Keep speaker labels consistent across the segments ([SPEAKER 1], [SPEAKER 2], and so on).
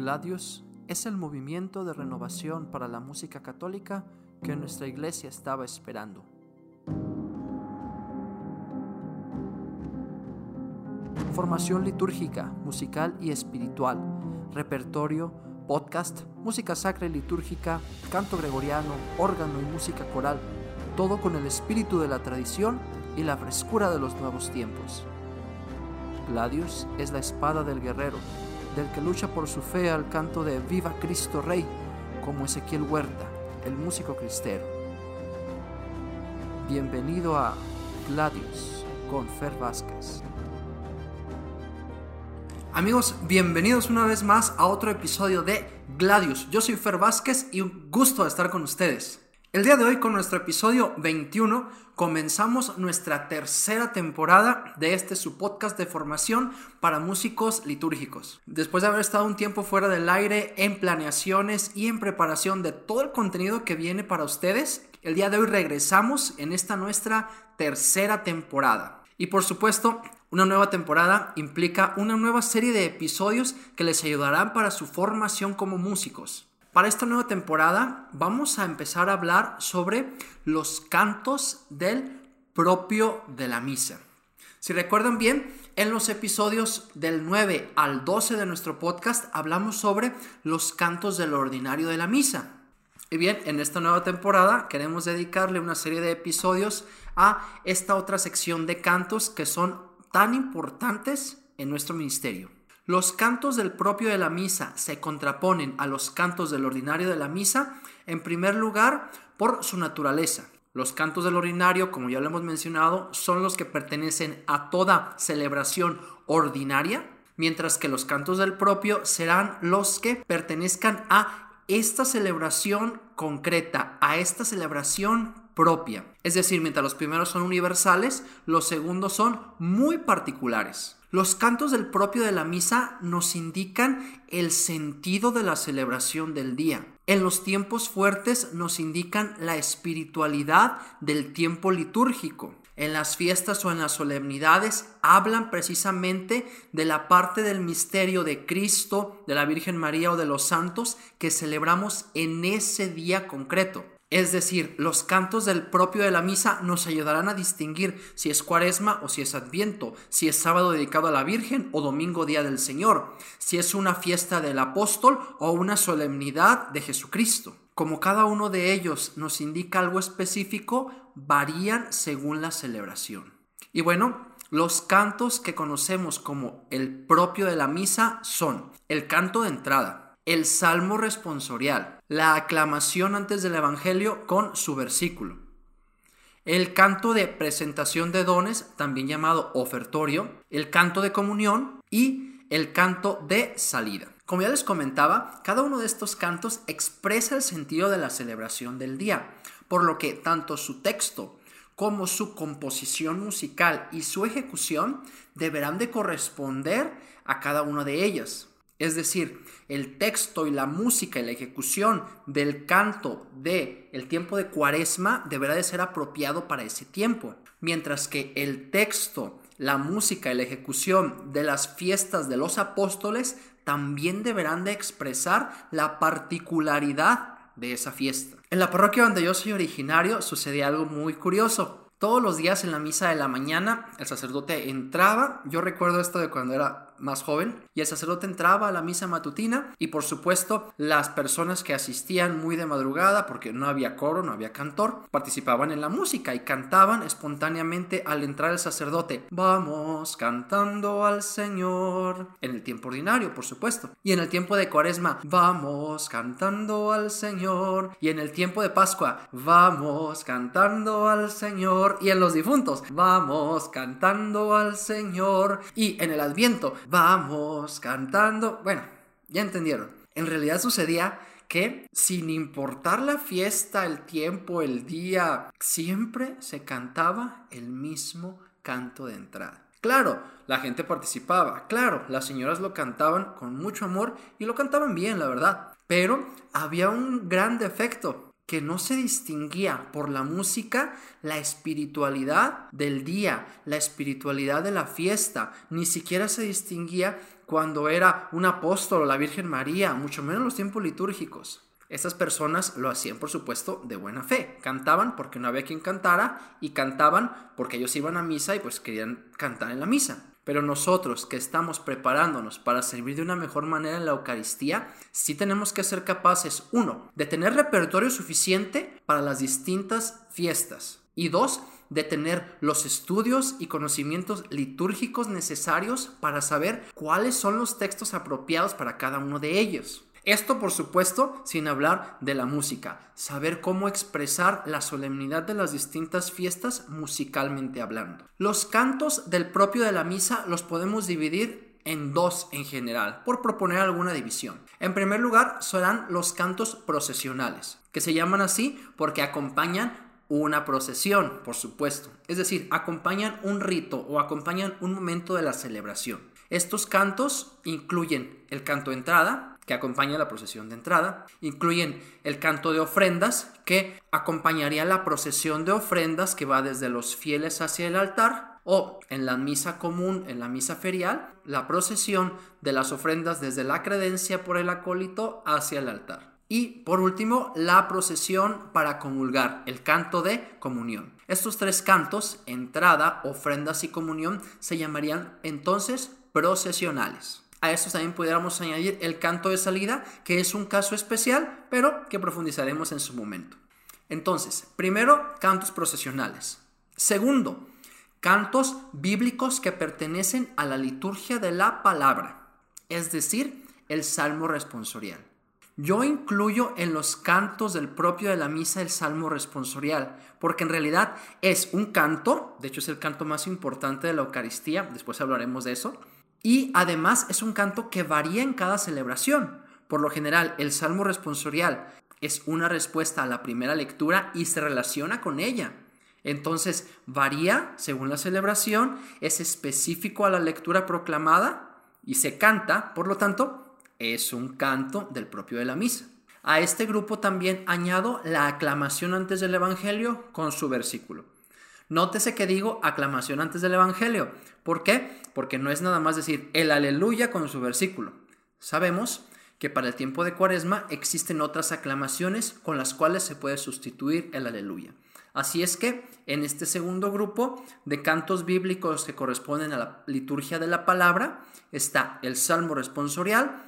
[SPEAKER 1] Gladius es el movimiento de renovación para la música católica que nuestra iglesia estaba esperando. Formación litúrgica, musical y espiritual, repertorio, podcast, música sacra y litúrgica, canto gregoriano, órgano y música coral, todo con el espíritu de la tradición y la frescura de los nuevos tiempos. Gladius es la espada del guerrero, del que lucha por su fe al canto de Viva Cristo Rey, como Ezequiel Huerta, el músico cristero. Bienvenido a Gladius con Fer Vázquez. Amigos, bienvenidos una vez más a otro episodio de Gladius. Yo soy Fer Vázquez y un gusto estar con ustedes. El día de hoy con nuestro episodio 21 comenzamos nuestra tercera temporada de este su podcast de formación para músicos litúrgicos. Después de haber estado un tiempo fuera del aire en planeaciones y en preparación de todo el contenido que viene para ustedes, el día de hoy regresamos en esta nuestra tercera temporada. Y por supuesto, una nueva temporada implica una nueva serie de episodios que les ayudarán para su formación como músicos. Para esta nueva temporada vamos a empezar a hablar sobre los cantos del propio de la misa. Si recuerdan bien, en los episodios del 9 al 12 de nuestro podcast hablamos sobre los cantos del ordinario de la misa. Y bien, en esta nueva temporada queremos dedicarle una serie de episodios a esta otra sección de cantos que son tan importantes en nuestro ministerio. Los cantos del propio de la misa se contraponen a los cantos del ordinario de la misa, en primer lugar, por su naturaleza. Los cantos del ordinario, como ya lo hemos mencionado, son los que pertenecen a toda celebración ordinaria, mientras que los cantos del propio serán los que pertenezcan a esta celebración concreta, a esta celebración propia. Es decir, mientras los primeros son universales, los segundos son muy particulares. Los cantos del propio de la misa nos indican el sentido de la celebración del día. En los tiempos fuertes nos indican la espiritualidad del tiempo litúrgico. En las fiestas o en las solemnidades hablan precisamente de la parte del misterio de Cristo, de la Virgen María o de los santos que celebramos en ese día concreto. Es decir, los cantos del propio de la misa nos ayudarán a distinguir si es cuaresma o si es adviento, si es sábado dedicado a la Virgen o domingo día del Señor, si es una fiesta del apóstol o una solemnidad de Jesucristo. Como cada uno de ellos nos indica algo específico, varían según la celebración. Y bueno, los cantos que conocemos como el propio de la misa son el canto de entrada, el salmo responsorial, la aclamación antes del Evangelio con su versículo, el canto de presentación de dones, también llamado ofertorio, el canto de comunión y el canto de salida. Como ya les comentaba, cada uno de estos cantos expresa el sentido de la celebración del día, por lo que tanto su texto como su composición musical y su ejecución deberán de corresponder a cada una de ellas. Es decir, el texto y la música y la ejecución del canto de el tiempo de Cuaresma deberá de ser apropiado para ese tiempo, mientras que el texto, la música y la ejecución de las fiestas de los apóstoles también deberán de expresar la particularidad de esa fiesta. En la parroquia donde yo soy originario sucedía algo muy curioso. Todos los días en la misa de la mañana el sacerdote entraba, yo recuerdo esto de cuando era más joven y el sacerdote entraba a la misa matutina y por supuesto las personas que asistían muy de madrugada porque no había coro, no había cantor, participaban en la música y cantaban espontáneamente al entrar el sacerdote. Vamos cantando al Señor. En el tiempo ordinario, por supuesto. Y en el tiempo de cuaresma, vamos cantando al Señor. Y en el tiempo de Pascua, vamos cantando al Señor. Y en los difuntos, vamos cantando al Señor. Y en el adviento, vamos cantando. Bueno, ya entendieron. En realidad sucedía que sin importar la fiesta, el tiempo, el día, siempre se cantaba el mismo canto de entrada. Claro, la gente participaba, claro, las señoras lo cantaban con mucho amor y lo cantaban bien, la verdad. Pero había un gran defecto, que no se distinguía por la música la espiritualidad del día, la espiritualidad de la fiesta, ni siquiera se distinguía cuando era un apóstol o la Virgen María, mucho menos los tiempos litúrgicos. Estas personas lo hacían, por supuesto, de buena fe. Cantaban porque no había quien cantara y cantaban porque ellos iban a misa y pues querían cantar en la misa. Pero nosotros que estamos preparándonos para servir de una mejor manera en la Eucaristía, sí tenemos que ser capaces, uno, de tener repertorio suficiente para las distintas fiestas. Y dos, de tener los estudios y conocimientos litúrgicos necesarios para saber cuáles son los textos apropiados para cada uno de ellos. Esto, por supuesto, sin hablar de la música, saber cómo expresar la solemnidad de las distintas fiestas musicalmente hablando. Los cantos del propio de la misa los podemos dividir en dos en general, por proponer alguna división. En primer lugar, serán los cantos procesionales, que se llaman así porque acompañan una procesión, por supuesto. Es decir, acompañan un rito o acompañan un momento de la celebración. Estos cantos incluyen el canto entrada, que acompaña la procesión de entrada, incluyen el canto de ofrendas, que acompañaría la procesión de ofrendas que va desde los fieles hacia el altar, o en la misa común, en la misa ferial, la procesión de las ofrendas desde la credencia por el acólito hacia el altar. Y por último, la procesión para comulgar, el canto de comunión. Estos tres cantos, entrada, ofrendas y comunión, se llamarían entonces procesionales. A estos también pudiéramos añadir el canto de salida, que es un caso especial, pero que profundizaremos en su momento. Entonces, primero, cantos procesionales. Segundo, cantos bíblicos que pertenecen a la liturgia de la palabra, es decir, el salmo responsorial. Yo incluyo en los cantos del propio de la misa el salmo responsorial, porque en realidad es un canto, de hecho es el canto más importante de la Eucaristía, después hablaremos de eso, y además es un canto que varía en cada celebración. Por lo general, el salmo responsorial es una respuesta a la primera lectura y se relaciona con ella. Entonces, varía según la celebración, es específico a la lectura proclamada y se canta, por lo tanto, es un canto del propio de la misa. A este grupo también añado la aclamación antes del Evangelio con su versículo. Nótese que digo aclamación antes del Evangelio. ¿Por qué? Porque no es nada más decir el aleluya con su versículo. Sabemos que para el tiempo de Cuaresma existen otras aclamaciones con las cuales se puede sustituir el aleluya. Así es que en este segundo grupo de cantos bíblicos que corresponden a la liturgia de la palabra está el salmo responsorial,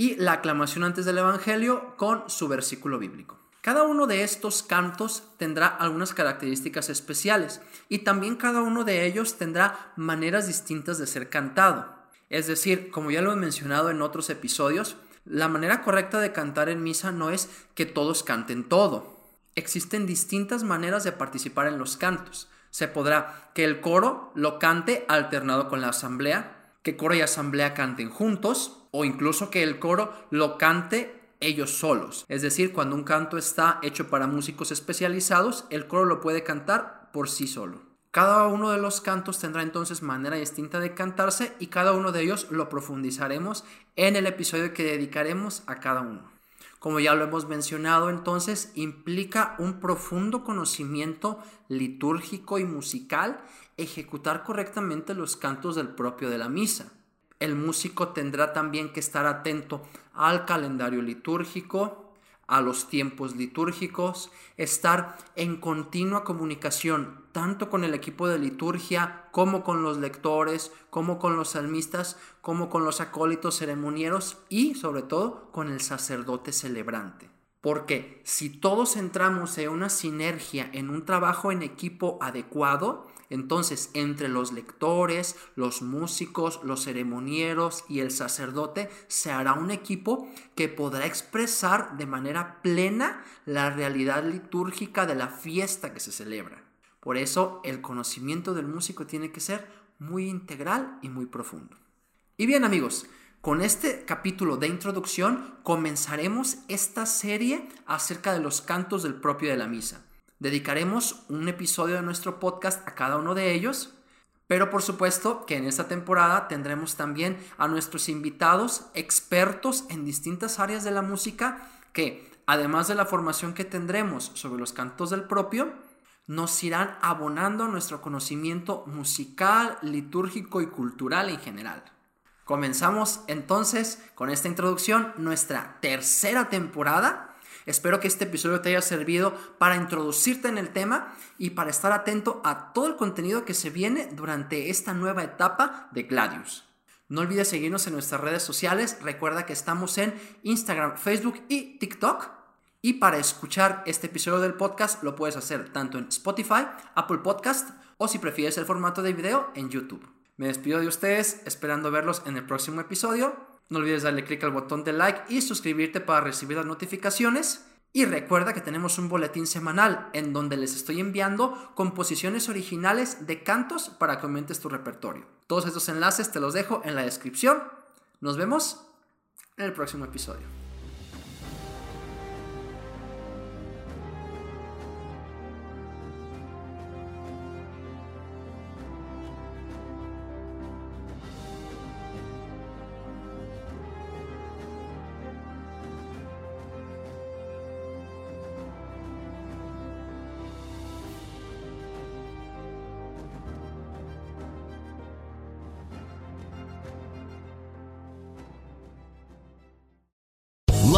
[SPEAKER 1] y la aclamación antes del Evangelio con su versículo bíblico. Cada uno de estos cantos tendrá algunas características especiales y también cada uno de ellos tendrá maneras distintas de ser cantado. Es decir, como ya lo he mencionado en otros episodios, la manera correcta de cantar en misa no es que todos canten todo. Existen distintas maneras de participar en los cantos. Se podrá que el coro lo cante alternado con la asamblea, que coro y asamblea canten juntos, o incluso que el coro lo cante ellos solos. Es decir, cuando un canto está hecho para músicos especializados, el coro lo puede cantar por sí solo. Cada uno de los cantos tendrá entonces manera distinta de cantarse y cada uno de ellos lo profundizaremos en el episodio que dedicaremos a cada uno. Como ya lo hemos mencionado, entonces implica un profundo conocimiento litúrgico y musical ejecutar correctamente los cantos del propio de la misa el músico tendrá también que estar atento al calendario litúrgico, a los tiempos litúrgicos, estar en continua comunicación tanto con el equipo de liturgia como con los lectores, como con los salmistas, como con los acólitos ceremonieros y sobre todo con el sacerdote celebrante. Porque si todos entramos en una sinergia, en un trabajo en equipo adecuado, entonces, entre los lectores, los músicos, los ceremonieros y el sacerdote se hará un equipo que podrá expresar de manera plena la realidad litúrgica de la fiesta que se celebra. Por eso, el conocimiento del músico tiene que ser muy integral y muy profundo. Y bien amigos, con este capítulo de introducción comenzaremos esta serie acerca de los cantos del propio de la misa. Dedicaremos un episodio de nuestro podcast a cada uno de ellos, pero por supuesto que en esta temporada tendremos también a nuestros invitados expertos en distintas áreas de la música que, además de la formación que tendremos sobre los cantos del propio, nos irán abonando nuestro conocimiento musical, litúrgico y cultural en general. Comenzamos entonces con esta introducción nuestra tercera temporada Espero que este episodio te haya servido para introducirte en el tema y para estar atento a todo el contenido que se viene durante esta nueva etapa de Gladius. No olvides seguirnos en nuestras redes sociales. Recuerda que estamos en Instagram, Facebook y TikTok. Y para escuchar este episodio del podcast lo puedes hacer tanto en Spotify, Apple Podcast o si prefieres el formato de video en YouTube. Me despido de ustedes esperando verlos en el próximo episodio. No olvides darle clic al botón de like y suscribirte para recibir las notificaciones. Y recuerda que tenemos un boletín semanal en donde les estoy enviando composiciones originales de cantos para que aumentes tu repertorio. Todos estos enlaces te los dejo en la descripción. Nos vemos en el próximo episodio.